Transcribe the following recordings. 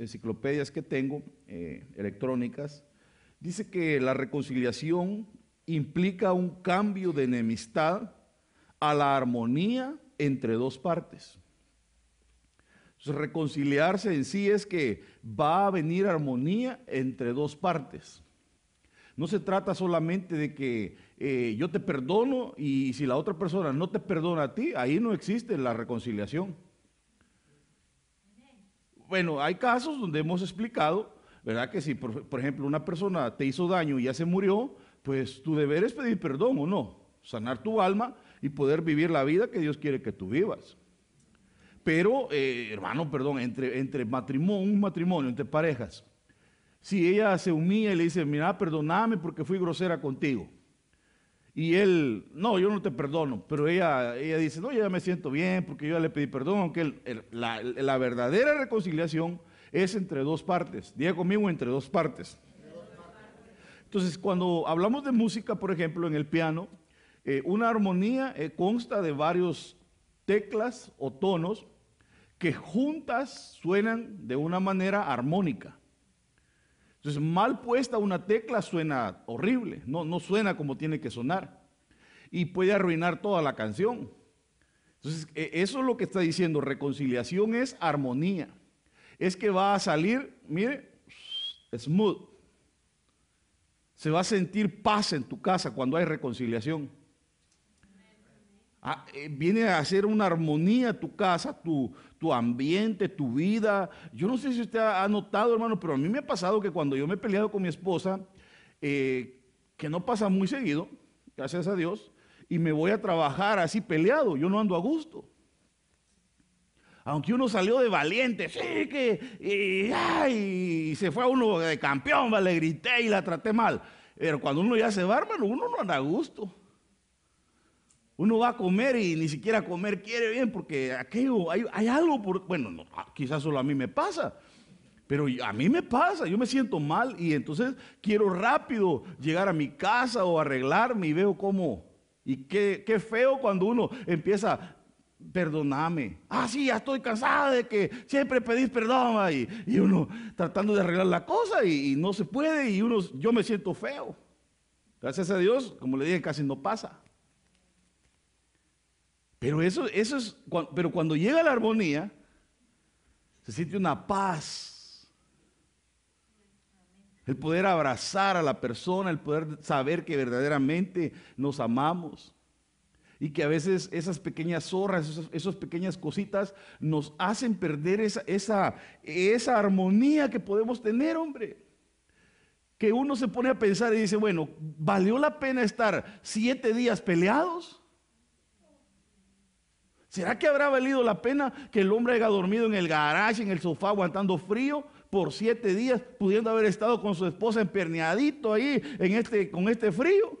enciclopedias que tengo eh, electrónicas, dice que la reconciliación implica un cambio de enemistad a la armonía entre dos partes. reconciliarse en sí es que va a venir armonía entre dos partes. No se trata solamente de que eh, yo te perdono y si la otra persona no te perdona a ti, ahí no existe la reconciliación. Bueno, hay casos donde hemos explicado, ¿verdad? Que si, por, ejemplo, una persona te hizo daño y ya se murió, pues tu deber es pedir perdón o no, sanar tu alma y poder vivir la vida que Dios quiere que tú vivas. Pero, eh, hermano, perdón, entre, entre matrimonio, un matrimonio, entre parejas, si ella se humilla y le dice, mira, perdóname porque fui grosera contigo. Y él, no, yo no te perdono, pero ella, ella dice, no, ya me siento bien porque yo ya le pedí perdón, aunque la, la, verdadera reconciliación es entre dos partes. Diga conmigo, entre dos partes. Entonces, cuando hablamos de música, por ejemplo, en el piano, eh, una armonía eh, consta de varios teclas o tonos que juntas suenan de una manera armónica. Entonces, mal puesta una tecla suena horrible, no, no suena como tiene que sonar y puede arruinar toda la canción. Entonces, e, eso es lo que está diciendo, reconciliación es armonía. Es que va a salir, mire, smooth. Se va a sentir paz en tu casa cuando hay reconciliación. Ah, eh, viene a hacer una armonía tu casa, tu, tu, ambiente, tu vida. Yo no sé si usted ha notado, hermano, pero a mí me ha pasado que cuando yo me he peleado con mi esposa, eh, que no pasa muy seguido, gracias a Dios, y me voy a trabajar así peleado, yo no ando a gusto. Aunque uno salió de valiente, sí, que y, ay, se fue a uno de campeón, le grité y la traté mal. Pero cuando uno ya se va, hermano, uno no anda a gusto. Uno va a comer y ni siquiera comer quiere bien porque aquello, hay, algo por, bueno, ah, quizás solo a mí me pasa, pero a mí me pasa, yo me siento mal y entonces quiero rápido llegar a mi casa o arreglarme y veo cómo, y qué, qué feo cuando uno empieza, perdóname. Ah, sí, ya estoy cansada de que siempre pedís perdón y, y uno tratando de arreglar la cosa y, y, no se puede y uno, yo me siento feo. Gracias a Dios, como le dije, casi no pasa. Pero eso, eso es, pero cuando llega la armonía, se siente una paz. El poder abrazar a la persona, el poder saber que verdaderamente nos amamos. Y que a veces esas pequeñas zorras, esas, pequeñas cositas nos hacen perder esa, esa, esa armonía que podemos tener, hombre. Que uno se pone a pensar y dice, bueno, ¿valió la pena estar siete días peleados? ¿Será que habrá valido la pena que el hombre haya dormido en el garaje, en el sofá, aguantando frío por siete días, pudiendo haber estado con su esposa emperneadito ahí este, con este frío?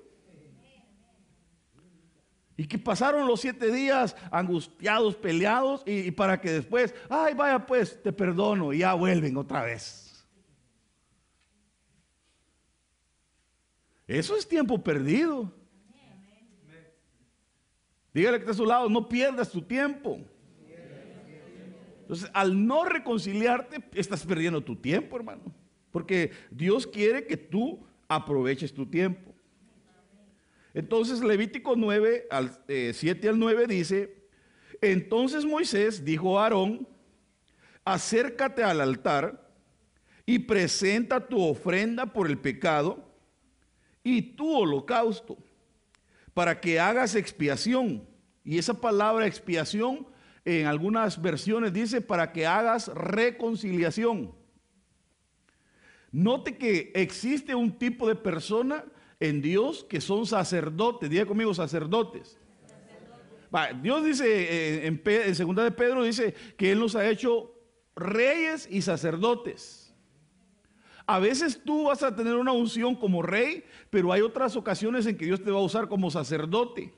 Y que pasaron los siete días angustiados, peleados, y, y para que después, ay, vaya pues, te perdono, y ya vuelven otra vez. Eso es tiempo perdido. Dígale que está a su lado, no pierdas tu tiempo. Entonces, al no reconciliarte, estás perdiendo tu tiempo, hermano. Porque Dios quiere que tú aproveches tu tiempo. Entonces, Levítico 9, al, 7 eh, al 9 dice, entonces Moisés dijo a Aarón, acércate al altar y presenta tu ofrenda por el pecado y tu holocausto para que hagas expiación. Y esa palabra expiación en algunas versiones dice para que hagas reconciliación. Note que existe un tipo de persona en Dios que son sacerdotes. Diga conmigo sacerdotes. Dios dice eh, en, en segunda de Pedro dice que Él nos ha hecho reyes y sacerdotes. A veces tú vas a tener una unción como rey, pero hay otras ocasiones en que Dios te va a usar como sacerdote.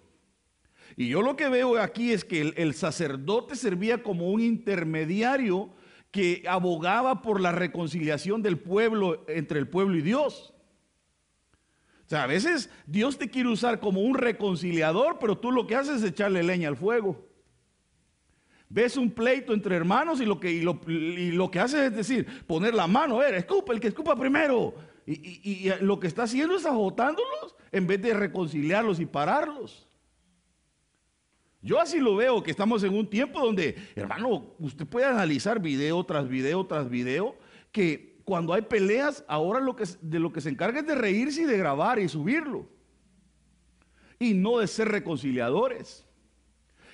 Y yo lo que veo aquí es que el, sacerdote servía como un intermediario que abogaba por la reconciliación del pueblo entre el pueblo y Dios. O sea, a veces Dios te quiere usar como un reconciliador, pero tú lo que haces es echarle leña al fuego. Ves un pleito entre hermanos y lo que, y lo, que hace es decir, poner la mano, a ver, escupa, el que escupa primero. Y, y lo que está haciendo es agotándolos en vez de reconciliarlos y pararlos. Yo así lo veo, que estamos en un tiempo donde, hermano, usted puede analizar video tras video tras video, que cuando hay peleas, ahora lo que, de lo que se encarga es de reírse y de grabar y subirlo. Y no de ser reconciliadores.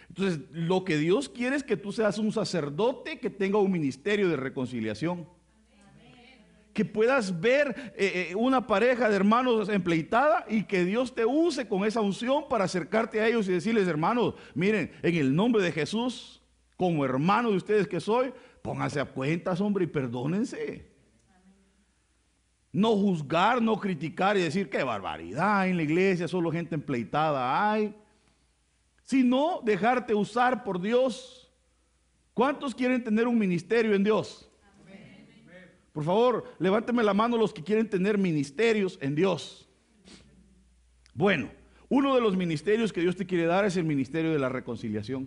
Entonces, lo que Dios quiere es que tú seas un sacerdote que tenga un ministerio de reconciliación que puedas ver eh, eh, una pareja de hermanos empleitada y que Dios te use con esa unción para acercarte a ellos y decirles, hermanos, miren, en el nombre de Jesús, como hermano de ustedes que soy, pónganse a cuentas, hombre, y perdónense. No juzgar, no criticar y decir qué barbaridad en la iglesia, solo gente empleitada hay. Sino dejarte usar por Dios. ¿Cuántos quieren tener un ministerio en Dios? Por favor, levánteme la mano los que quieren tener ministerios en Dios. Bueno, uno de los ministerios que Dios te quiere dar es el ministerio de la reconciliación.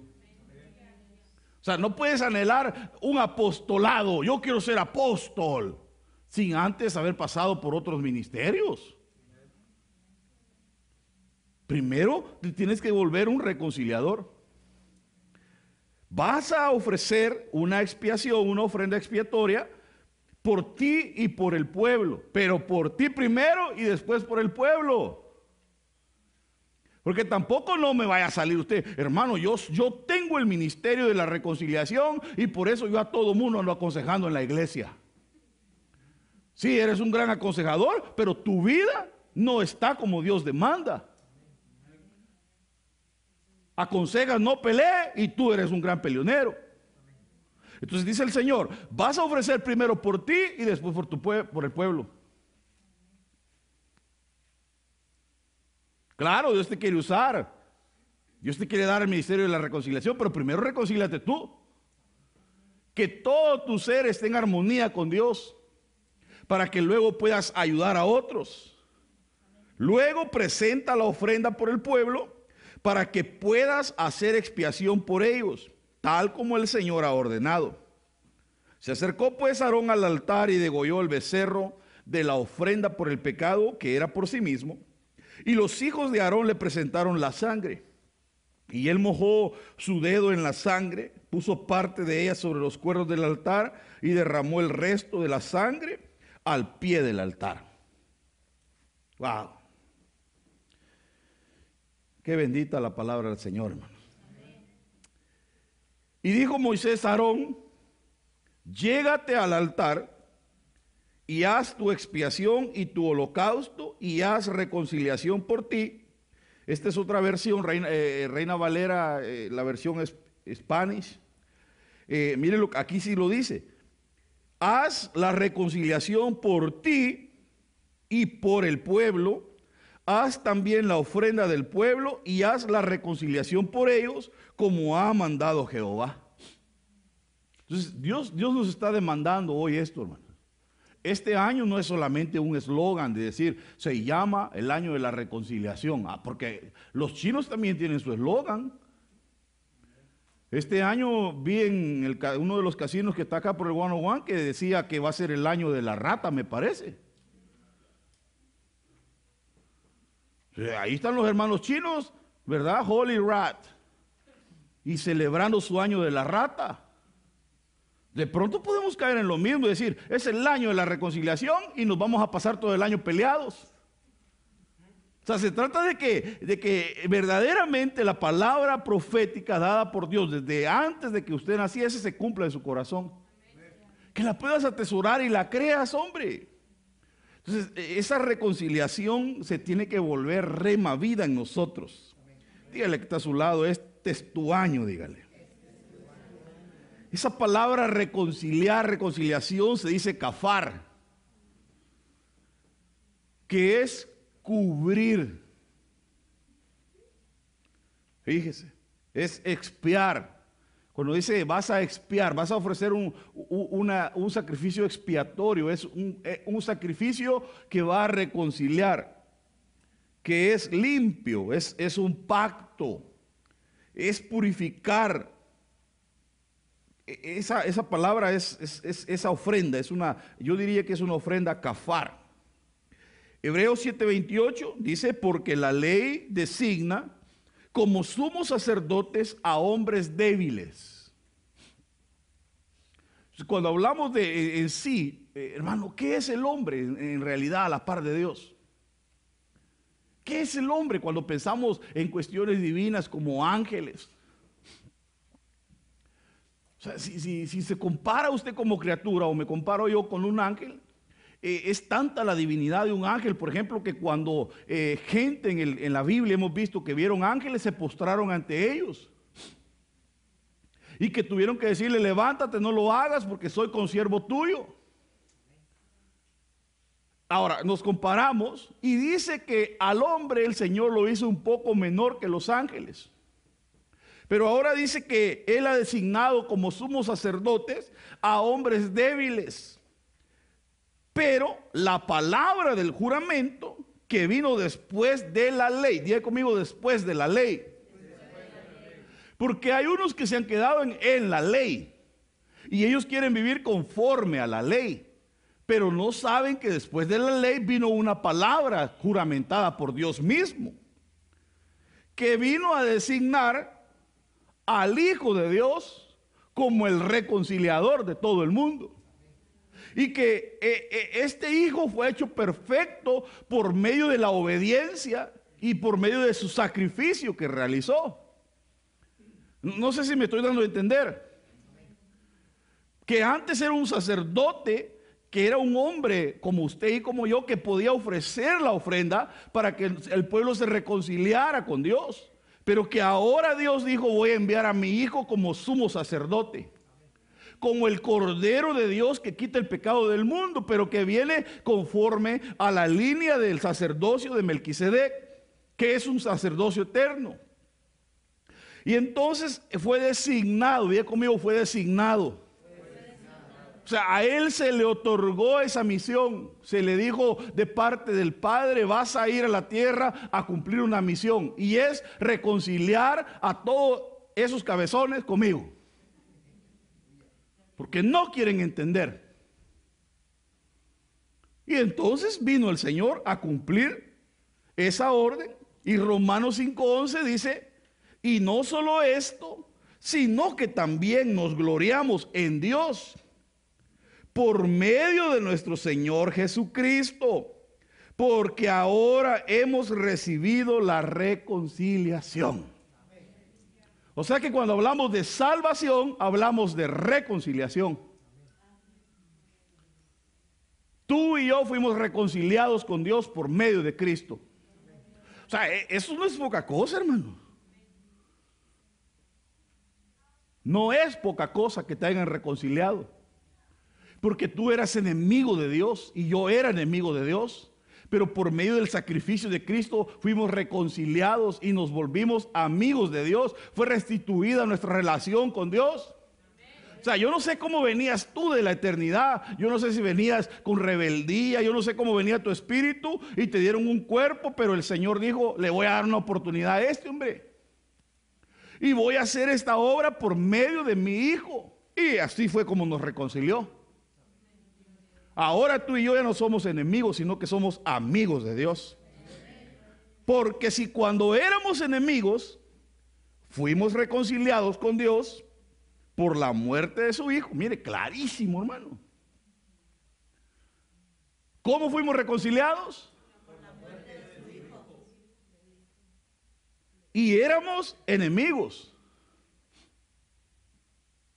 O sea, no puedes anhelar un apostolado. Yo quiero ser apóstol sin antes haber pasado por otros ministerios. Primero tienes que volver un reconciliador. Vas a ofrecer una expiación, una ofrenda expiatoria por ti y por el pueblo, pero por ti primero y después por el pueblo. Porque tampoco no me vaya a salir usted, hermano, yo, yo tengo el ministerio de la reconciliación y por eso yo a todo mundo ando aconsejando en la iglesia. Sí, eres un gran aconsejador, pero tu vida no está como Dios demanda. Aconsejas no pelee y tú eres un gran peleonero. Entonces dice el Señor, vas a ofrecer primero por ti y después por, tu por el pueblo. Claro, Dios te quiere usar. Dios te quiere dar el ministerio de la reconciliación, pero primero reconcíliate tú. Que todo tu ser esté en armonía con Dios para que luego puedas ayudar a otros. Luego presenta la ofrenda por el pueblo para que puedas hacer expiación por ellos tal como el Señor ha ordenado. Se acercó pues Aarón al altar y degolló el becerro de la ofrenda por el pecado, que era por sí mismo, y los hijos de Aarón le presentaron la sangre. Y él mojó su dedo en la sangre, puso parte de ella sobre los cuernos del altar y derramó el resto de la sangre al pie del altar. Wow. Qué bendita la palabra del Señor, hermano. Y dijo Moisés a Aarón, llégate al altar y haz tu expiación y tu holocausto y haz reconciliación por ti. Esta es otra versión, Reina, eh, Valera, eh, la versión es, Spanish. Eh, miren, aquí sí lo dice. Haz la reconciliación por ti y por el pueblo. Haz también la ofrenda del pueblo y haz la reconciliación por ellos como ha mandado Jehová. Entonces, Dios, Dios nos está demandando hoy esto, hermano. Este año no es solamente un eslogan de decir, se llama el año de la reconciliación, ah, porque los chinos también tienen su eslogan. Este año vi en uno de los casinos que está acá por el 101 que decía que va a ser el año de la rata, me parece. Ahí están los hermanos chinos, ¿verdad? Holy Rat y celebrando su año de la rata. De pronto podemos caer en lo mismo y decir, es el año de la reconciliación y nos vamos a pasar todo el año peleados. O sea, se trata de que, de que verdaderamente la palabra profética dada por Dios desde antes de que usted naciese se cumpla en su corazón. Que la puedas atesorar y la creas, hombre. Entonces, esa reconciliación se tiene que volver rema vida en nosotros. Dígale que está a su lado, es este es tu año, dígale. Esa palabra reconciliar, reconciliación, se dice cafar, que es cubrir. Fíjese, es expiar. Cuando dice vas a expiar, vas a ofrecer un, un sacrificio expiatorio, es un, eh, un, sacrificio que va a reconciliar, que es limpio, es, es un pacto es purificar. e, esa, esa palabra es, esa ofrenda, es una, yo diría que es una ofrenda kafar. Hebreos 7:28 dice, porque la ley designa como sumos sacerdotes a hombres débiles. Cuando hablamos de en sí, eh, hermano, ¿qué es el hombre en realidad a la par de Dios? ¿Qué es el hombre cuando pensamos en cuestiones divinas como ángeles? O sea, si, se compara usted como criatura o me comparo yo con un ángel, eh, es tanta la divinidad de un ángel, por ejemplo, que cuando eh, gente en, en la Biblia hemos visto que vieron ángeles, se postraron ante ellos. Y que tuvieron que decirle, levántate, no lo hagas porque soy consiervo tuyo. Ahora, nos comparamos y dice que al hombre el Señor lo hizo un poco menor que los ángeles. Pero ahora dice que Él ha designado como sumos sacerdotes a hombres débiles. Pero la palabra del juramento que vino después de la ley, diga conmigo después de la ley. Porque hay unos que se han quedado en, en la ley y ellos quieren vivir conforme a la ley pero no saben que después de la ley vino una palabra juramentada por Dios mismo, que vino a designar al Hijo de Dios como el reconciliador de todo el mundo. Y que eh, eh, este Hijo fue hecho perfecto por medio de la obediencia y por medio de su sacrificio que realizó. No sé si me estoy dando a entender. Que antes era un sacerdote que era un hombre como usted y como yo que podía ofrecer la ofrenda para que el pueblo se reconciliara con Dios. Pero que ahora Dios dijo, voy a enviar a mi hijo como sumo sacerdote. Como el Cordero de Dios que quita el pecado del mundo, pero que viene conforme a la línea del sacerdocio de Melquisedec, que es un sacerdocio eterno. Y entonces fue designado, bien conmigo, fue designado o sea, a él se le otorgó esa misión. Se le dijo de parte del Padre, vas a ir a la tierra a cumplir una misión. Y es reconciliar a todos esos cabezones conmigo. Porque no quieren entender. Y entonces vino el Señor a cumplir esa orden. Y Romanos 5.11 dice, y no solo esto, sino que también nos gloriamos en Dios por medio de nuestro Señor Jesucristo, porque ahora hemos recibido la reconciliación. O sea que cuando hablamos de salvación, hablamos de reconciliación. Tú y yo fuimos reconciliados con Dios por medio de Cristo. O sea, e, eso no es poca cosa, hermano. No es poca cosa que te hayan reconciliado. Porque tú eras enemigo de Dios y yo era enemigo de Dios. Pero por medio del sacrificio de Cristo fuimos reconciliados y nos volvimos amigos de Dios. Fue restituida nuestra relación con Dios. O sea, yo no sé cómo venías tú de la eternidad. Yo no sé si venías con rebeldía. Yo no sé cómo venía tu espíritu y te dieron un cuerpo. Pero el Señor dijo, le voy a dar una oportunidad a este hombre. Y voy a hacer esta obra por medio de mi hijo. Y así fue como nos reconcilió. Ahora tú y yo ya no somos enemigos, sino que somos amigos de Dios. Porque si cuando éramos enemigos, fuimos reconciliados con Dios por la muerte de su Hijo. Mire, clarísimo, hermano. ¿Cómo fuimos reconciliados? Por la muerte de su Hijo. Y éramos enemigos.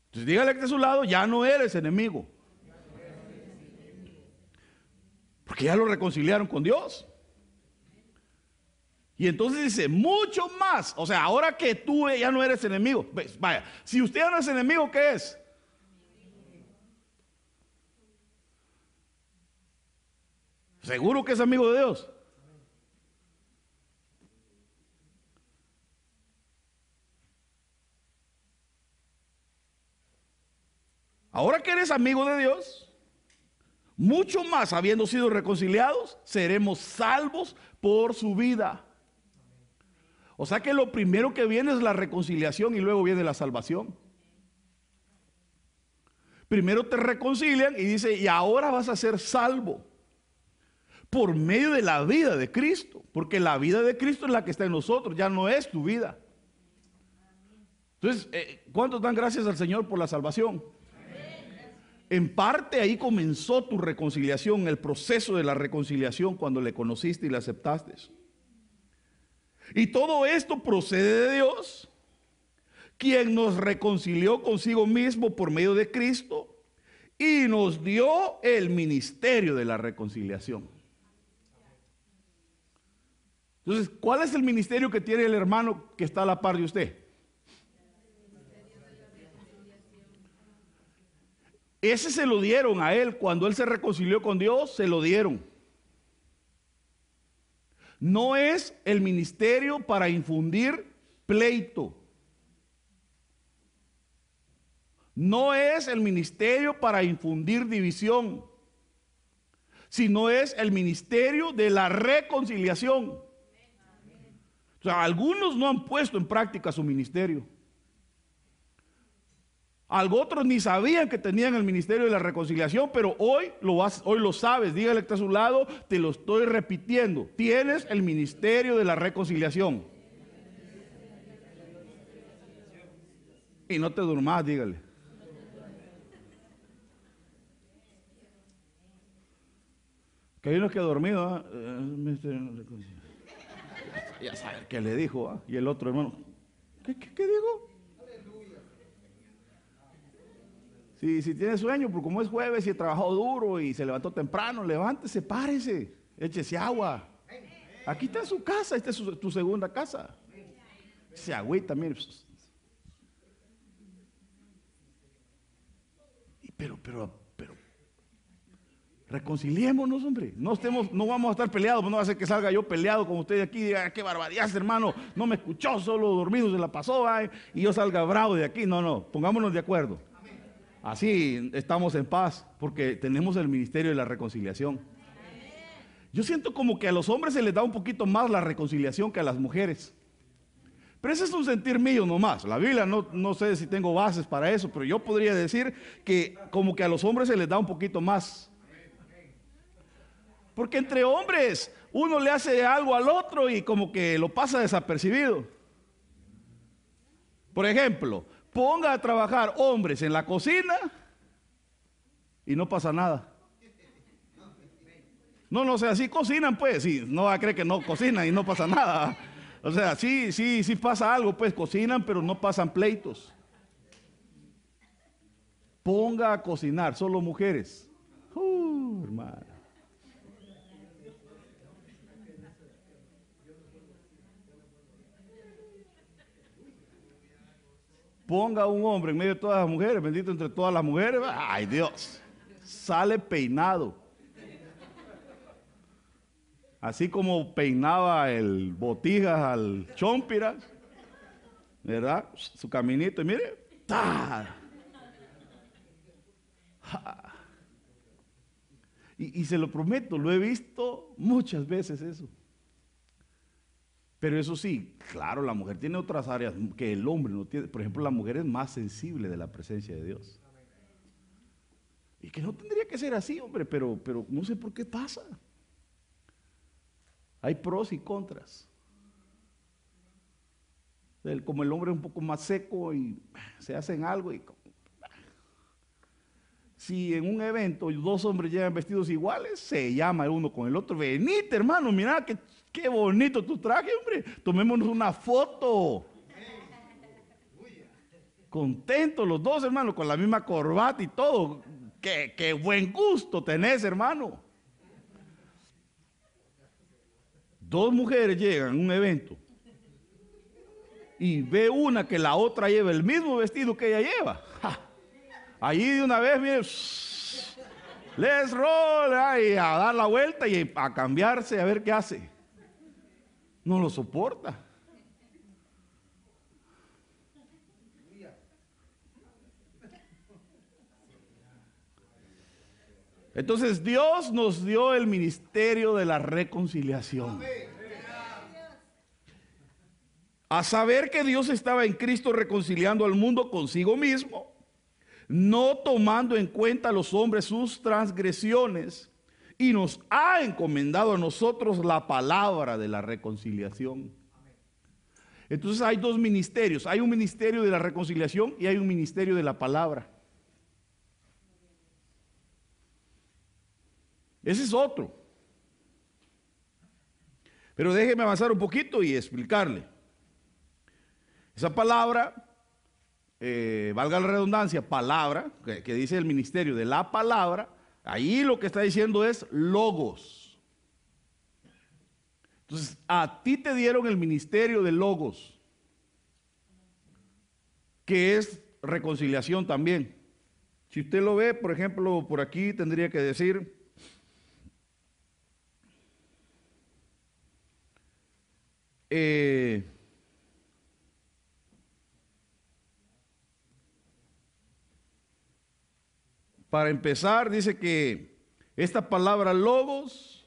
Entonces dígale que de su lado, ya no eres enemigo. Porque ya lo reconciliaron con Dios. Y entonces dice, mucho más. O sea, ahora que tú ya no eres enemigo. Vaya, si usted ya no es enemigo, ¿qué es? Seguro que es amigo de Dios. Ahora que eres amigo de Dios, mucho más, habiendo sido reconciliados, seremos salvos por su vida. O sea que lo primero que viene es la reconciliación y luego viene la salvación. Primero te reconcilian y dice, y ahora vas a ser salvo por medio de la vida de Cristo, porque la vida de Cristo es la que está en nosotros, ya no es tu vida. Entonces, eh, ¿cuántos dan gracias al Señor por la salvación? En parte ahí comenzó tu reconciliación, el proceso de la reconciliación cuando le conociste y le aceptaste. Y todo esto procede de Dios, quien nos reconcilió consigo mismo por medio de Cristo y nos dio el ministerio de la reconciliación. Entonces, ¿cuál es el ministerio que tiene el hermano que está a la par de usted? Ese se lo dieron a él cuando él se reconcilió con Dios, se lo dieron. No es el ministerio para infundir pleito. No es el ministerio para infundir división, sino es el ministerio de la reconciliación. O sea, algunos no han puesto en práctica su ministerio. Algo otros ni sabían que tenían el ministerio de la reconciliación, pero hoy lo, hoy lo sabes. Dígale que está a su lado, te lo estoy repitiendo. Tienes el ministerio de la reconciliación. Y no te durmas, dígale. Que hay uno que dormido, ¿ah? eh, ya sabe qué le dijo, ¿ah? y el otro hermano, ¿qué, qué, qué dijo? Si, si tiene sueño, porque como es jueves y ha trabajado duro y se levantó temprano, levántese, párese, échese agua. Aquí está su casa, esta es tu segunda casa. Se agüita, mire. Pero, pero, pero, reconciliémonos, hombre. No estemos, no vamos a estar peleados, no va a ser que salga yo peleado con ustedes aquí y diga, ah, qué barbaridad, hermano, no me escuchó, solo dormido se la pasó, y yo salga bravo de aquí. No, no, pongámonos de acuerdo. Así estamos en paz porque tenemos el ministerio de la reconciliación. Yo siento como que a los hombres se les da un poquito más la reconciliación que a las mujeres. Pero ese es un sentir mío nomás. La Biblia no, no sé si tengo bases para eso, pero yo podría decir que como que a los hombres se les da un poquito más. Porque entre hombres uno le hace algo al otro y como que lo pasa desapercibido. Por ejemplo, ponga a trabajar hombres en la cocina y no pasa nada. No, no, o sea, cocinan, pues, sí, no va a creer que no cocinan y no pasa nada. O sea, sí, sí, sí pasa algo, pues cocinan, pero no pasan pleitos. Ponga a cocinar, solo mujeres. Uh. Ponga un hombre en medio de todas las mujeres, bendito entre todas las mujeres, ay Dios, sale peinado. Así como peinaba el botijas al chompiras, ¿verdad? Su caminito, y mire, Y, y se lo prometo, lo he visto muchas veces eso. Pero eso sí, claro, la mujer tiene otras áreas que el hombre no tiene. Por ejemplo, la mujer es más sensible de la presencia de Dios. Y que no tendría que ser así, hombre, pero, pero no sé por qué pasa. Hay pros y contras. como el hombre es un poco más seco y se hacen algo y si en un evento dos hombres llegan vestidos iguales, se llama el uno con el otro, venite hermano, mira que Qué bonito tu traje, hombre. Tomémonos una foto. Contentos los dos, hermano, con la misma corbata y todo. Qué, qué buen gusto tenés, hermano. Dos mujeres llegan a un evento y ve una que la otra lleva el mismo vestido que ella lleva. Allí de una vez, mire, les roll, y a dar la vuelta y a cambiarse a ver qué hace no lo soporta. Entonces Dios nos dio el ministerio de la reconciliación. A saber que Dios estaba en Cristo reconciliando al mundo consigo mismo, no tomando en cuenta a los hombres sus transgresiones, y nos ha encomendado a nosotros la palabra de la reconciliación. Entonces hay dos ministerios, hay un ministerio de la reconciliación y hay un ministerio de la palabra. Ese es otro. Pero déjeme avanzar un poquito y explicarle. Esa palabra, eh, valga la redundancia, palabra, que, dice el ministerio de la palabra, ahí lo que está diciendo es logos. Entonces, a ti te dieron el ministerio de logos, que es reconciliación también. Si usted lo ve, por ejemplo, por aquí tendría que decir, Eh, para empezar, dice que esta palabra logos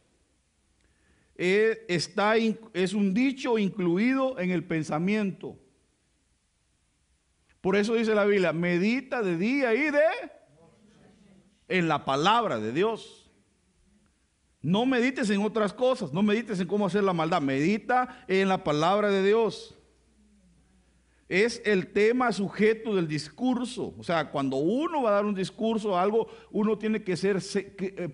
eh, está, es un dicho incluido en el pensamiento. Por eso dice la Biblia, medita de día y de en la palabra de Dios. No medites en otras cosas, no medites en cómo hacer la maldad, medita en la palabra de Dios. Es el tema sujeto del discurso. O sea, cuando uno va a dar un discurso o algo, uno tiene que ser eh,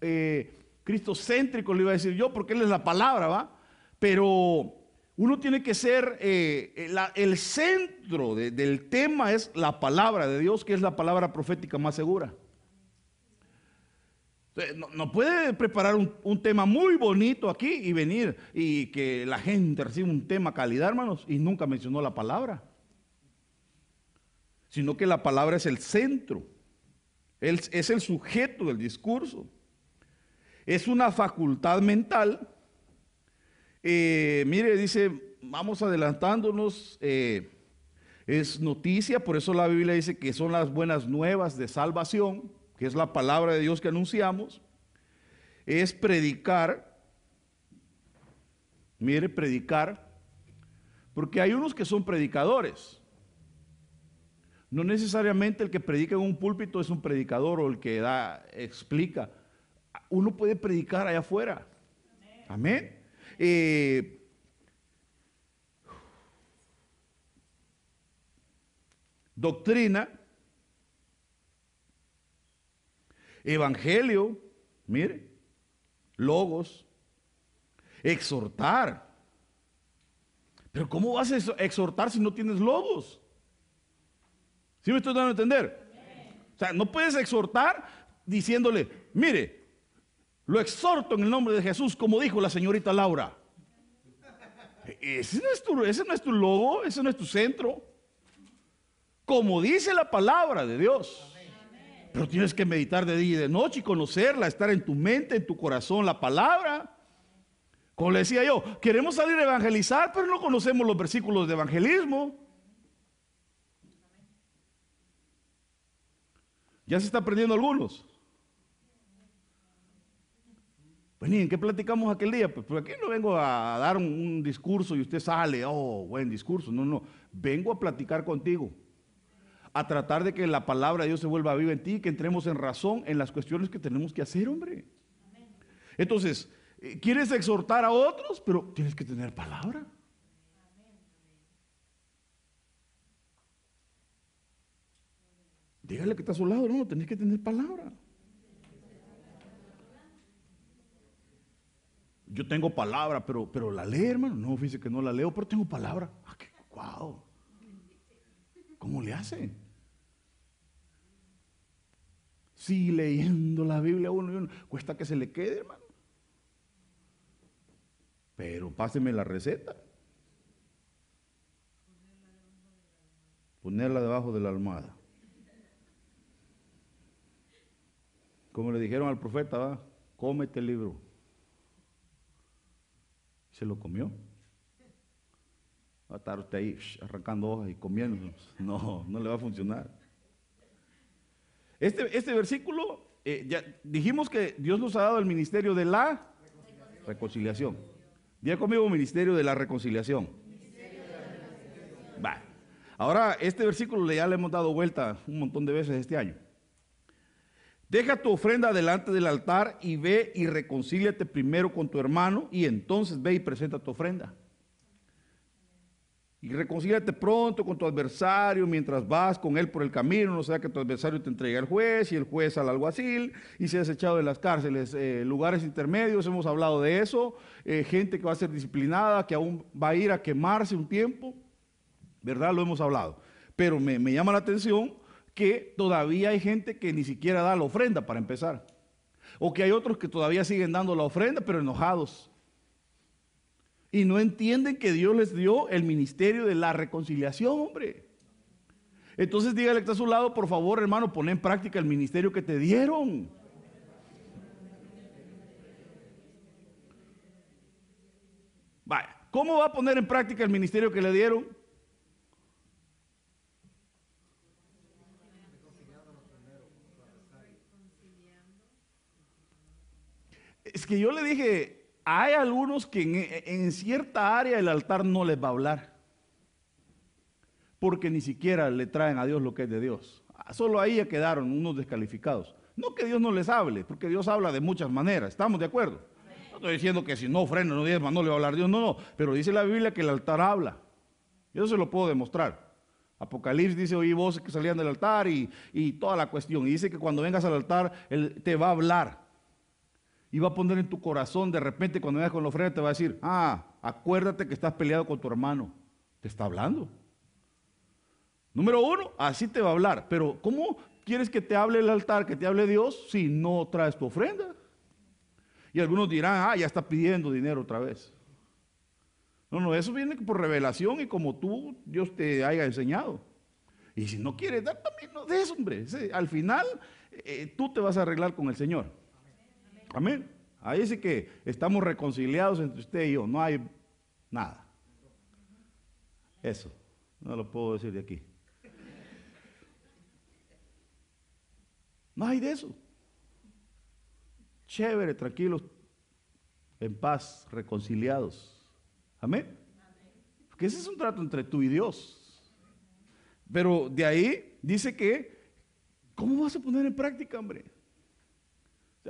eh, cristocéntrico, le iba a decir yo, porque él es la palabra, ¿va? Pero uno tiene que ser, eh, el centro del tema es la palabra de Dios, que es la palabra profética más segura. No, puede preparar un, tema muy bonito aquí y venir y que la gente reciba un tema calidad, hermanos, y nunca mencionó la palabra. Sino que la palabra es el centro, es el sujeto del discurso. Es una facultad mental. Eh, mire, dice, vamos adelantándonos, eh, es noticia, por eso la Biblia dice que son las buenas nuevas de salvación que es la palabra de Dios que anunciamos, es predicar, mire, predicar, porque hay unos que son predicadores. No necesariamente el que predica en un púlpito es un predicador o el que da, explica. Uno puede predicar allá afuera. Amén. Eh, doctrina Evangelio, mire, logos, exhortar. Pero ¿cómo vas a exhortar si no tienes logos? ¿Sí me estoy dando a entender? O sea, no puedes exhortar diciéndole, mire, lo exhorto en el nombre de Jesús, como dijo la señorita Laura. Ese no es tu, ese no es tu logo, ese no es tu centro. Como dice la palabra de Dios. Pero tienes que meditar de día y de noche y conocerla, estar en tu mente, en tu corazón, la palabra. Como le decía yo, queremos salir a evangelizar, pero no conocemos los versículos de evangelismo. Ya se está aprendiendo algunos. Pues ¿en qué platicamos aquel día? Pues por aquí no vengo a dar un discurso y usted sale, oh, buen discurso. No, no, vengo a platicar contigo a tratar de que la palabra de Dios se vuelva viva en ti, que entremos en razón en las cuestiones que tenemos que hacer, hombre. Entonces, eh, quieres exhortar a otros, pero tienes que tener palabra. Dígale que está a su lado, no, tenés que tener palabra. Yo tengo palabra, pero, pero la leo, hermano. No, fíjese que no la leo, pero tengo palabra. Ah, qué guau. ¿Cómo le hace? Sí, leyendo la Biblia uno y uno, cuesta que se le quede, hermano. Pero páseme la receta. Ponerla debajo de la almohada. Como le dijeron al profeta, va, cómete el libro. Se lo comió. Va a estar usted ahí arrancando hojas y comiendo. No, no le va a funcionar. Este, este versículo, eh, ya dijimos que Dios nos ha dado el ministerio de la reconciliación. Diga conmigo ministerio de la reconciliación. Va. Ahora, este versículo ya le hemos dado vuelta un montón de veces este año. Deja tu ofrenda delante del altar y ve y reconcíliate primero con tu hermano y entonces ve y presenta tu ofrenda. Y reconcíliate pronto con tu adversario mientras vas con él por el camino, no sea que tu adversario te entregue al juez y el juez al alguacil y seas echado de las cárceles, eh, lugares intermedios, hemos hablado de eso, eh, gente que va a ser disciplinada, que aún va a ir a quemarse un tiempo, ¿verdad? Lo hemos hablado. Pero me llama la atención que todavía hay gente que ni siquiera da la ofrenda para empezar. O que hay otros que todavía siguen dando la ofrenda, pero enojados y no entienden que Dios les dio el ministerio de la reconciliación, hombre. Entonces dígale que está a su lado, por favor, hermano, pon en práctica el ministerio que te dieron. Vaya, ¿cómo va a poner en práctica el ministerio que le dieron? Es que yo le dije, hay algunos que en, cierta área el altar no les va a hablar. Porque ni siquiera le traen a Dios lo que es de Dios. Solo ahí ya quedaron unos descalificados. No que Dios no les hable, porque Dios habla de muchas maneras. ¿Estamos de acuerdo? No estoy diciendo que si no ofrenda, no diezma, no le va a hablar Dios. No, no. Pero dice la Biblia que el altar habla. Yo se lo puedo demostrar. Apocalipsis dice, oí voces que salían del altar y, y, toda la cuestión. Y dice que cuando vengas al altar, Él te va a hablar y va a poner en tu corazón, de repente cuando vengas con la ofrenda te va a decir, ah, acuérdate que estás peleado con tu hermano. Te está hablando. Número uno, así te va a hablar. Pero ¿cómo quieres que te hable el altar, que te hable Dios, si no traes tu ofrenda? Y algunos dirán, ah, ya está pidiendo dinero otra vez. No, no, eso viene por revelación y como tú, Dios te haya enseñado. Y si no quieres dar, también no des, hombre. Al final, eh, tú te vas a arreglar con el Señor. Amén. Ahí sí que estamos reconciliados entre usted y yo. No hay nada. Eso. No lo puedo decir de aquí. No hay de eso. Chévere, tranquilos, en paz, reconciliados. Amén. Porque ese es un trato entre tú y Dios. Pero de ahí dice que, ¿cómo vas a poner en práctica, hombre?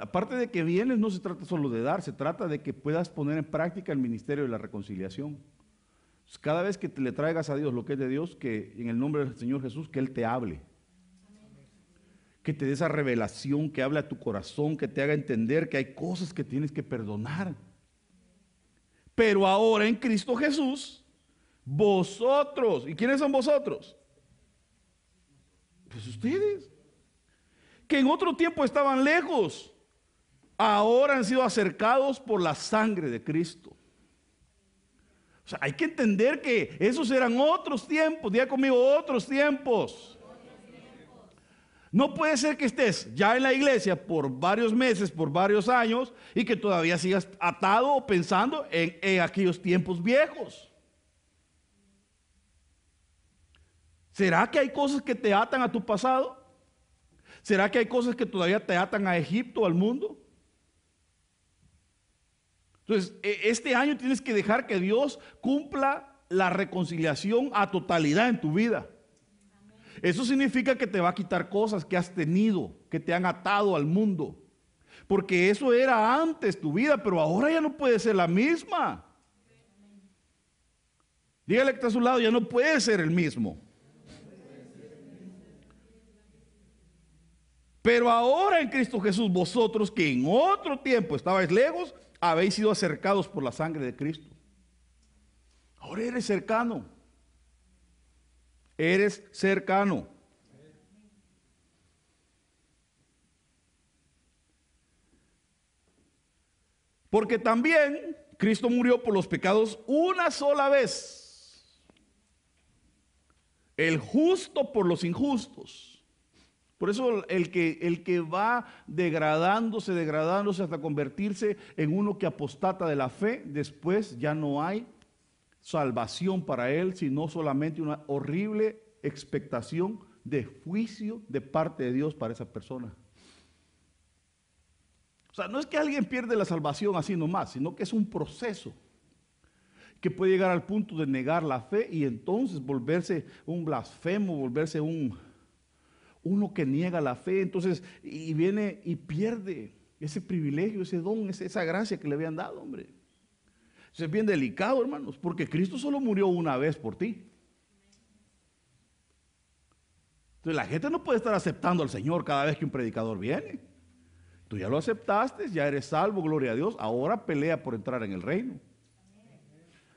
Aparte de que vienes, no se trata solo de dar, se trata de que puedas poner en práctica el ministerio de la reconciliación. Cada vez que te le traigas a Dios lo que es de Dios, que en el nombre del Señor Jesús, que Él te hable. Que te dé esa revelación, que hable a tu corazón, que te haga entender que hay cosas que tienes que perdonar. Pero ahora en Cristo Jesús, vosotros, ¿y quiénes son vosotros? Pues ustedes, que en otro tiempo estaban lejos ahora han sido acercados por la sangre de Cristo. O sea, hay que entender que esos eran otros tiempos, diga conmigo, otros tiempos. No puede ser que estés ya en la iglesia por varios meses, por varios años, y que todavía sigas atado o pensando en, aquellos tiempos viejos. ¿Será que hay cosas que te atan a tu pasado? ¿Será que hay cosas que todavía te atan a Egipto, al mundo? Entonces, e, este año tienes que dejar que Dios cumpla la reconciliación a totalidad en tu vida. Eso significa que te va a quitar cosas que has tenido, que te han atado al mundo. Porque eso era antes tu vida, pero ahora ya no puede ser la misma. Dígale que está a su lado, ya no puede ser el mismo. Pero ahora en Cristo Jesús, vosotros que en otro tiempo estabais lejos, habéis sido acercados por la sangre de Cristo. Ahora eres cercano. Eres cercano. Porque también Cristo murió por los pecados una sola vez. El justo por los injustos por eso el que, el que va degradándose, degradándose hasta convertirse en uno que apostata de la fe, después ya no hay salvación para él, sino solamente una horrible expectación de juicio de parte de Dios para esa persona. O sea, no es que alguien pierde la salvación así nomás, sino que es un proceso. que puede llegar al punto de negar la fe y entonces volverse un blasfemo, volverse un uno que niega la fe, entonces y viene y pierde ese privilegio, ese don, esa gracia que le habían dado, hombre. Eso es bien delicado, hermanos, porque Cristo solo murió una vez por ti. Entonces la gente no puede estar aceptando al Señor cada vez que un predicador viene. Tú ya lo aceptaste, ya eres salvo, gloria a Dios. Ahora pelea por entrar en el reino.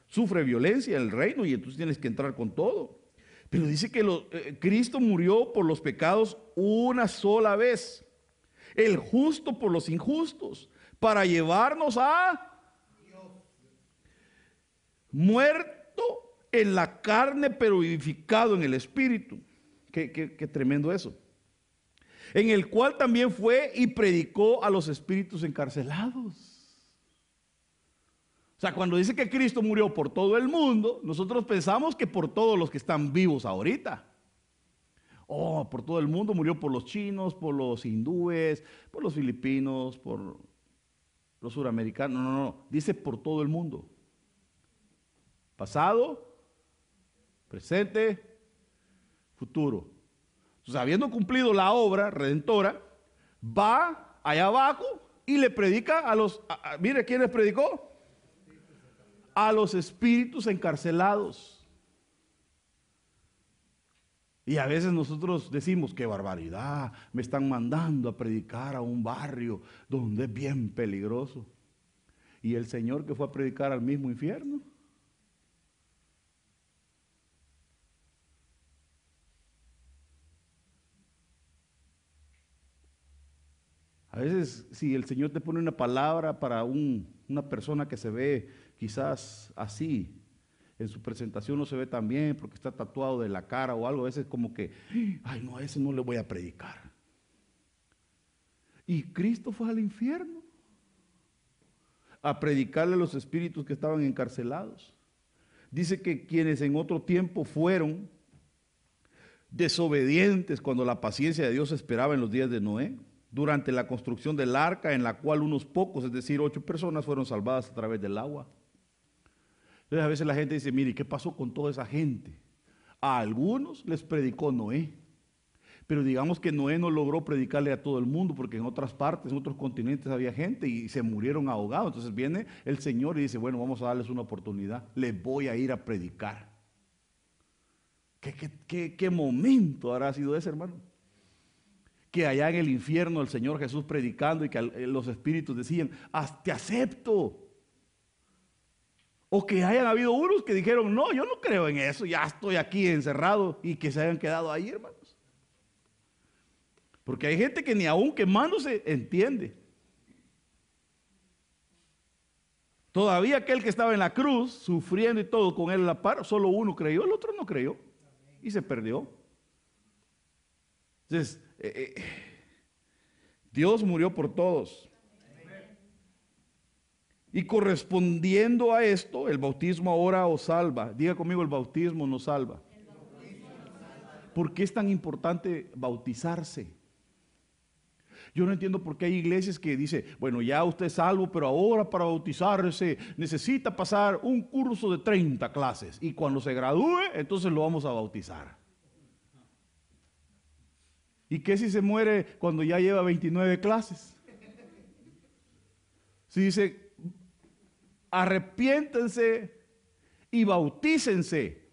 Sufre violencia en el reino y entonces tienes que entrar con todo. Pero dice que eh, Cristo murió por los pecados una sola vez. El justo por los injustos. Para llevarnos a muerto en la carne, pero vivificado en el espíritu. Qué, tremendo eso. En el cual también fue y predicó a los espíritus encarcelados. O sea, cuando dice que Cristo murió por todo el mundo, nosotros pensamos que por todos los que están vivos ahorita. Oh, por todo el mundo murió por los chinos, por los hindúes, por los filipinos, por los suramericanos. No, no, no. Dice por todo el mundo. Pasado, presente, futuro. Entonces, habiendo cumplido la obra redentora, va allá abajo y le predica a los, mire quién les predicó, a los espíritus encarcelados. Y a veces nosotros decimos, qué barbaridad, me están mandando a predicar a un barrio donde es bien peligroso. Y el Señor que fue a predicar al mismo infierno. A veces si el Señor te pone una palabra para una persona que se ve quizás así, en su presentación no se ve tan bien porque está tatuado de la cara o algo, a veces como que, ay no, a ese no le voy a predicar. Y Cristo fue al infierno a predicarle a los espíritus que estaban encarcelados. Dice que quienes en otro tiempo fueron desobedientes cuando la paciencia de Dios esperaba en los días de Noé, durante la construcción del arca en la cual unos pocos, es decir, ocho personas fueron salvadas a través del agua. Entonces a veces la gente dice, mire, ¿qué pasó con toda esa gente? A algunos les predicó Noé, pero digamos que Noé no logró predicarle a todo el mundo porque en otras partes, en otros continentes había gente y se murieron ahogados. Entonces viene el Señor y dice, bueno, vamos a darles una oportunidad, les voy a ir a predicar. ¿Qué, qué momento habrá sido ese, hermano? que allá en el infierno el Señor Jesús predicando y que eh, los espíritus decían, te acepto. O que hayan habido unos que dijeron, no, yo no creo en eso, ya estoy aquí encerrado y que se hayan quedado ahí, hermanos. Porque hay gente que ni aún quemándose entiende. Todavía aquel que estaba en la cruz, sufriendo y todo con él en la par, solo uno creyó, el otro no creyó y se perdió. Entonces, eh, eh, Dios murió por todos. Y correspondiendo a esto, el bautismo ahora os salva. Diga conmigo, el bautismo nos salva. ¿Por qué es tan importante bautizarse? Yo no entiendo por qué hay iglesias que dicen, bueno, ya usted es salvo, pero ahora para bautizarse necesita pasar un curso de 30 clases. Y cuando se gradúe, entonces lo vamos a bautizar. ¿Y qué si se muere cuando ya lleva 29 clases? Si dice, arrepiéntense y bautícense.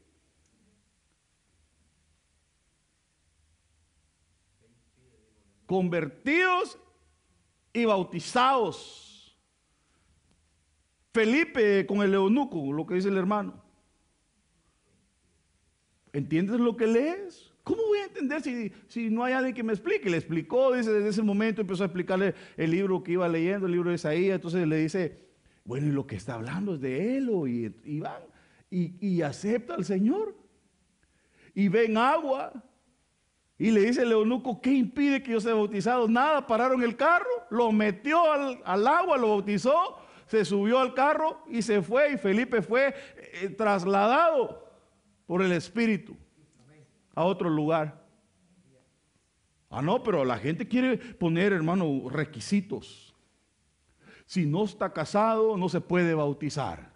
Convertidos y bautizados. Felipe con el eunuco, lo que dice el hermano. ¿Entiendes lo que lees? ¿Cómo voy a entender si, si, no hay alguien que me explique? Le explicó, dice, desde ese momento empezó a explicarle el libro que iba leyendo, el libro de Isaías. Entonces le dice, bueno, y lo que está hablando es de él, y, van, y, acepta al Señor. Y ven agua. Y le dice el eunuco, ¿qué impide que yo sea bautizado? Nada, pararon el carro, lo metió al, agua, lo bautizó, se subió al carro y se fue. Y Felipe fue eh, trasladado por el Espíritu a otro lugar. Ah, no, pero la gente quiere poner, hermano, requisitos. Si no está casado, no se puede bautizar.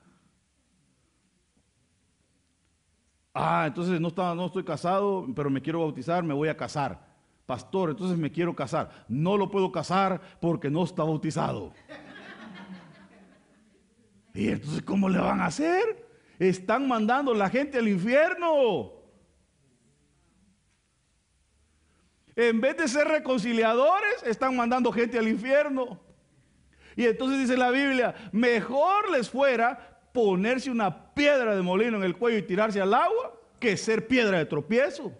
Ah, entonces no, está, no estoy casado, pero me quiero bautizar, me voy a casar. Pastor, entonces me quiero casar. No lo puedo casar porque no está bautizado. ¿Y entonces cómo le van a hacer? Están mandando la gente al infierno. En vez de ser reconciliadores, están mandando gente al infierno. Y entonces dice la Biblia, mejor les fuera ponerse una piedra de molino en el cuello y tirarse al agua que ser piedra de tropiezo.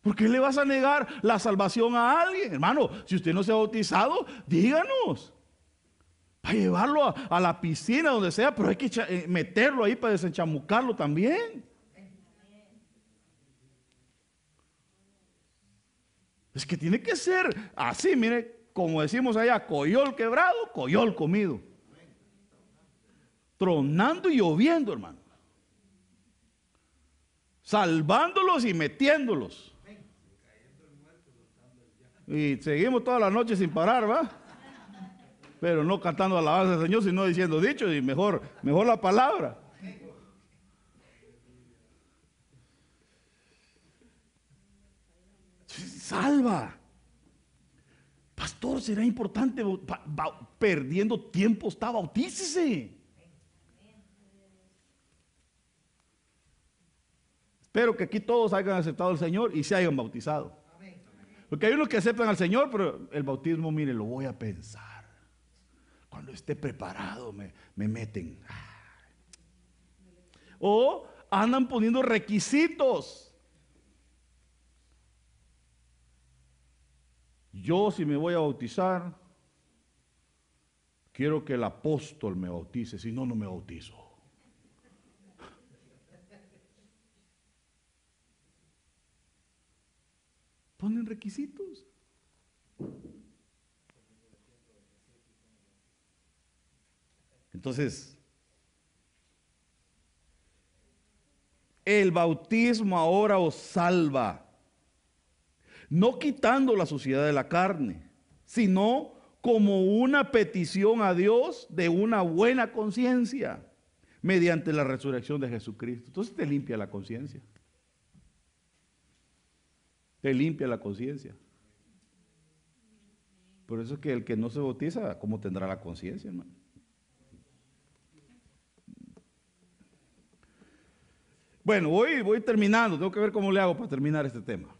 ¿Por qué le vas a negar la salvación a alguien? Hermano, si usted no se ha bautizado, díganos. Para llevarlo a, la piscina, donde sea, pero hay que eh, meterlo ahí para desenchamucarlo también. Es que tiene que ser así, mire, como decimos allá, coyol quebrado, coyol comido. Tronando y lloviendo, hermano. Salvándolos y metiéndolos. Y seguimos toda la noche sin parar, ¿va? Pero no cantando alabanza al Señor, sino diciendo dicho y mejor, mejor la palabra. Salva. Pastor, será importante, perdiendo tiempo está, bautícese. Espero que aquí todos hayan aceptado al Señor y se hayan bautizado. Porque hay unos que aceptan al Señor, pero el bautismo, mire, lo voy a pensar. Cuando esté preparado me, me meten. O andan poniendo requisitos. Yo si me voy a bautizar, quiero que el apóstol me bautice, si no, no me bautizo. Ponen requisitos. Entonces, el bautismo ahora os salva, no quitando la suciedad de la carne, sino como una petición a Dios de una buena conciencia mediante la resurrección de Jesucristo. Entonces te limpia la conciencia. Te limpia la conciencia. Por eso es que el que no se bautiza, ¿cómo tendrá la conciencia, hermano? Bueno, voy, voy terminando, tengo que ver cómo le hago para terminar este tema.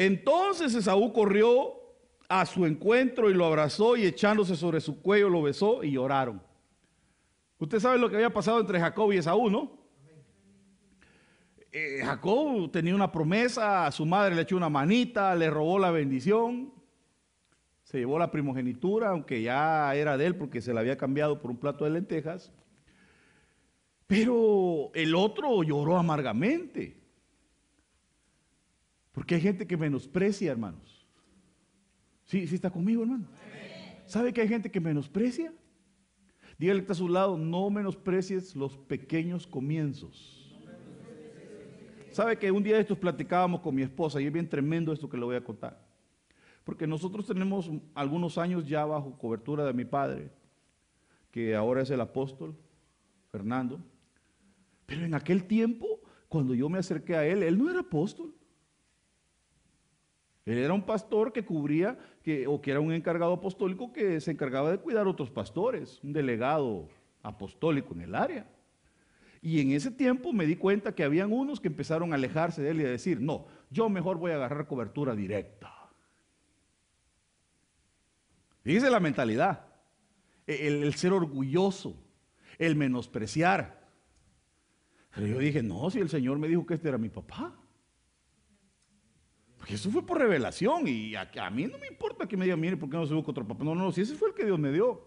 Entonces Esaú corrió a su encuentro y lo abrazó y echándose sobre su cuello lo besó y lloraron. Usted sabe lo que había pasado entre Jacob y Esaú, ¿no? Eh, Jacob tenía una promesa, a su madre le echó una manita, le robó la bendición, se llevó la primogenitura, aunque ya era de él porque se la había cambiado por un plato de lentejas. Pero el otro lloró amargamente. Porque hay gente que menosprecia, hermanos. ¿Sí, sí está conmigo, hermano? ¿Sabe que hay gente que menosprecia? Dígale que está a su lado, no menosprecies los pequeños comienzos. Sabe que un día de estos platicábamos con mi esposa y es bien tremendo esto que le voy a contar. Porque nosotros tenemos algunos años ya bajo cobertura de mi padre, que ahora es el apóstol, Fernando. Pero en aquel tiempo, cuando yo me acerqué a él, él no era apóstol. Él era un pastor que cubría, que, o que era un encargado apostólico que se encargaba de cuidar a otros pastores, un delegado apostólico en el área. Y en ese tiempo me di cuenta que habían unos que empezaron a alejarse de él y a decir, no, yo mejor voy a agarrar cobertura directa. Fíjese la mentalidad, e-, el, ser orgulloso, el menospreciar. Pero yo dije, no, si el Señor me dijo que este era mi papá. Porque eso fue por revelación y a, mí no me importa que me digan, mire, ¿por qué no se busca otro papá? No, no, si ese fue el que Dios me dio.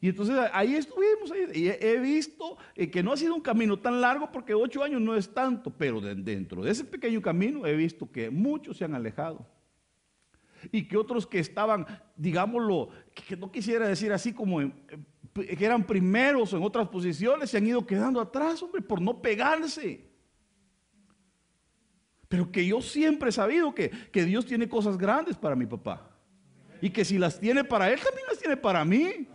Y entonces ahí estuvimos, y he visto eh, que no ha sido un camino tan largo porque ocho años no es tanto, pero dentro de ese pequeño camino he visto que muchos se han alejado. Y que otros que estaban, digámoslo, que no quisiera decir así como que eran primeros en otras posiciones, se han ido quedando atrás, hombre, por no pegarse. Pero que yo siempre he sabido que, que Dios tiene cosas grandes para mi papá. Y que si las tiene para él, también las tiene para mí.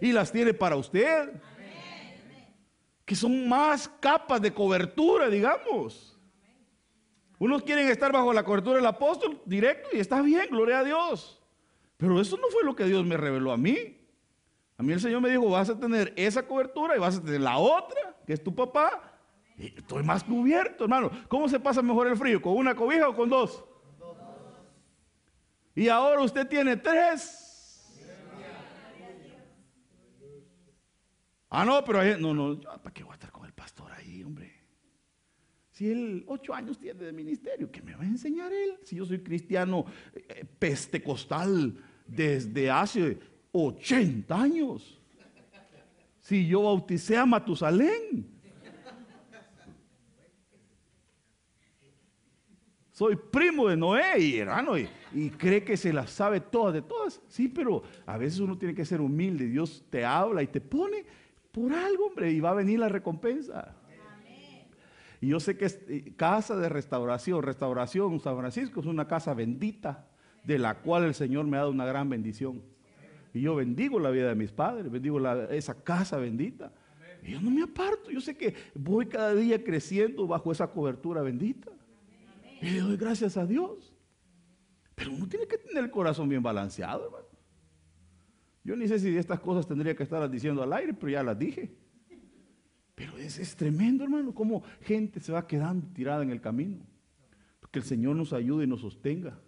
Y las tiene para usted. Que son más capas de cobertura, digamos. Unos quieren estar bajo la cobertura del apóstol directo y está bien, gloria a Dios. Pero eso no fue lo que Dios me reveló a mí. A mí el Señor me dijo, vas a tener esa cobertura y vas a tener la otra, que es tu papá. Estoy más cubierto, hermano. ¿Cómo se pasa mejor el frío? ¿Con una cobija o con dos? Y ahora usted tiene tres. Ah, no, pero no, no, ¿para qué voy a estar con el pastor ahí, hombre? Si él ocho años tiene de ministerio, ¿qué me va a enseñar él? Si yo soy cristiano eh, pestecostal desde hace 80 años. Si yo bauticé a Matusalén. Soy primo de Noé y hermano, y, cree que se las sabe todas de todas. Sí, pero a veces uno tiene que ser humilde. Dios te habla y te pone por algo, hombre, y va a venir la recompensa. Y yo sé que es eh, casa de restauración, restauración San Francisco es una casa bendita, de la cual el Señor me ha dado una gran bendición. Y yo bendigo la vida de mis padres, bendigo esa casa bendita. Y yo no me aparto, yo sé que voy cada día creciendo bajo esa cobertura bendita. Y le doy gracias a Dios. Pero uno tiene que tener el corazón bien balanceado, hermano. Yo ni sé si estas cosas tendría que estarlas diciendo al aire, pero ya las dije. Pero es, es tremendo, hermano, cómo gente se va quedando tirada en el camino. Que el Señor nos ayude y nos sostenga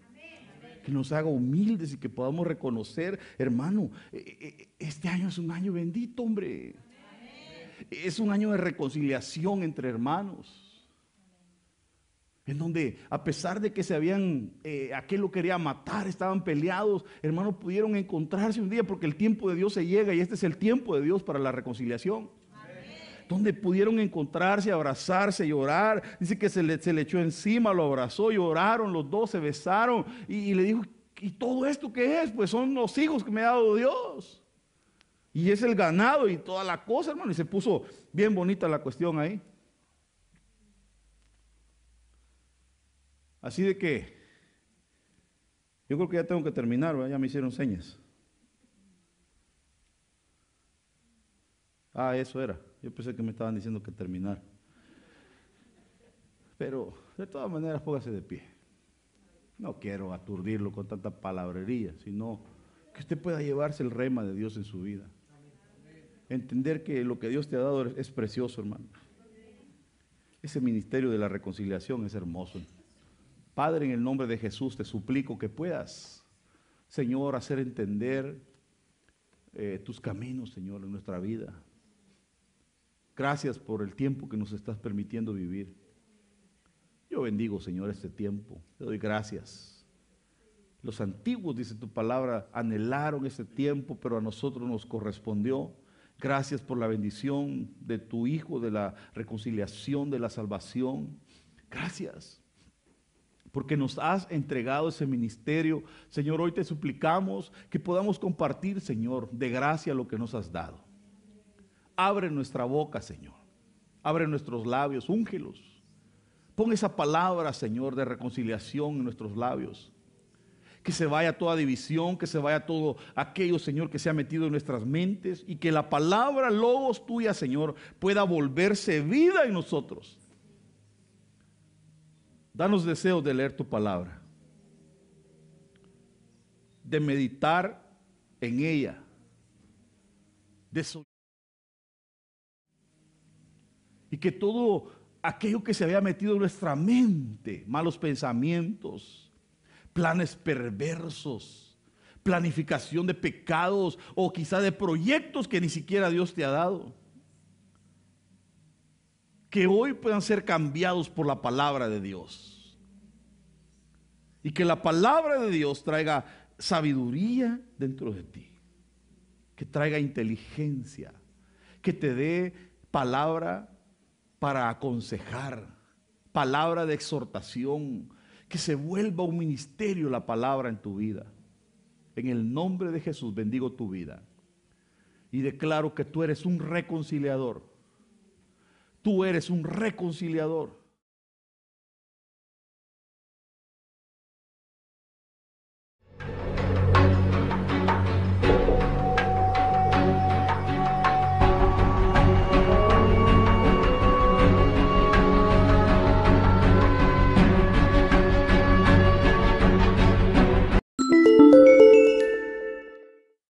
que nos haga humildes y que podamos reconocer, hermano, e, e, este año es un año bendito, hombre. Es un año de reconciliación entre hermanos. En donde, a pesar de que se habían, eh, aquel lo quería matar, estaban peleados, hermanos, pudieron encontrarse un día porque el tiempo de Dios se llega y este es el tiempo de Dios para la reconciliación donde pudieron encontrarse, abrazarse, llorar. Dice que se le, se le echó encima, lo abrazó, lloraron, los dos se besaron y, le dijo, ¿y todo esto qué es? Pues son los hijos que me ha dado Dios. Y es el ganado y toda la cosa, hermano. Y se puso bien bonita la cuestión ahí. Así de que yo creo que ya tengo que terminar, ya me hicieron señas. Ah, eso era. Yo pensé que me estaban diciendo que terminar. Pero de todas maneras, póngase de pie. No quiero aturdirlo con tanta palabrería, sino que usted pueda llevarse el rema de Dios en su vida. Entender que lo que Dios te ha dado es precioso, hermano. Ese ministerio de la reconciliación es hermoso. Padre, en el nombre de Jesús te suplico que puedas, Señor, hacer entender eh, tus caminos, Señor, en nuestra vida. Gracias por el tiempo que nos estás permitiendo vivir. Yo bendigo, Señor, este tiempo. Te doy gracias. Los antiguos, dice tu palabra, anhelaron este tiempo, pero a nosotros nos correspondió. Gracias por la bendición de tu Hijo, de la reconciliación, de la salvación. Gracias porque nos has entregado ese ministerio. Señor, hoy te suplicamos que podamos compartir, Señor, de gracia lo que nos has dado. Abre nuestra boca, Señor. Abre nuestros labios, úngelos. Pon esa palabra, Señor, de reconciliación en nuestros labios. Que se vaya toda división, que se vaya todo aquello, Señor, que se ha metido en nuestras mentes y que la palabra logos tuya, Señor, pueda volverse vida en nosotros. Danos deseo de leer tu palabra, de meditar en ella, de y que todo aquello que se había metido en nuestra mente, malos pensamientos, planes perversos, planificación de pecados o quizá de proyectos que ni siquiera Dios te ha dado, que hoy puedan ser cambiados por la palabra de Dios. Y que la palabra de Dios traiga sabiduría dentro de ti, que traiga inteligencia, que te dé palabra para aconsejar, palabra de exhortación, que se vuelva un ministerio la palabra en tu vida. En el nombre de Jesús bendigo tu vida y declaro que tú eres un reconciliador. Tú eres un reconciliador.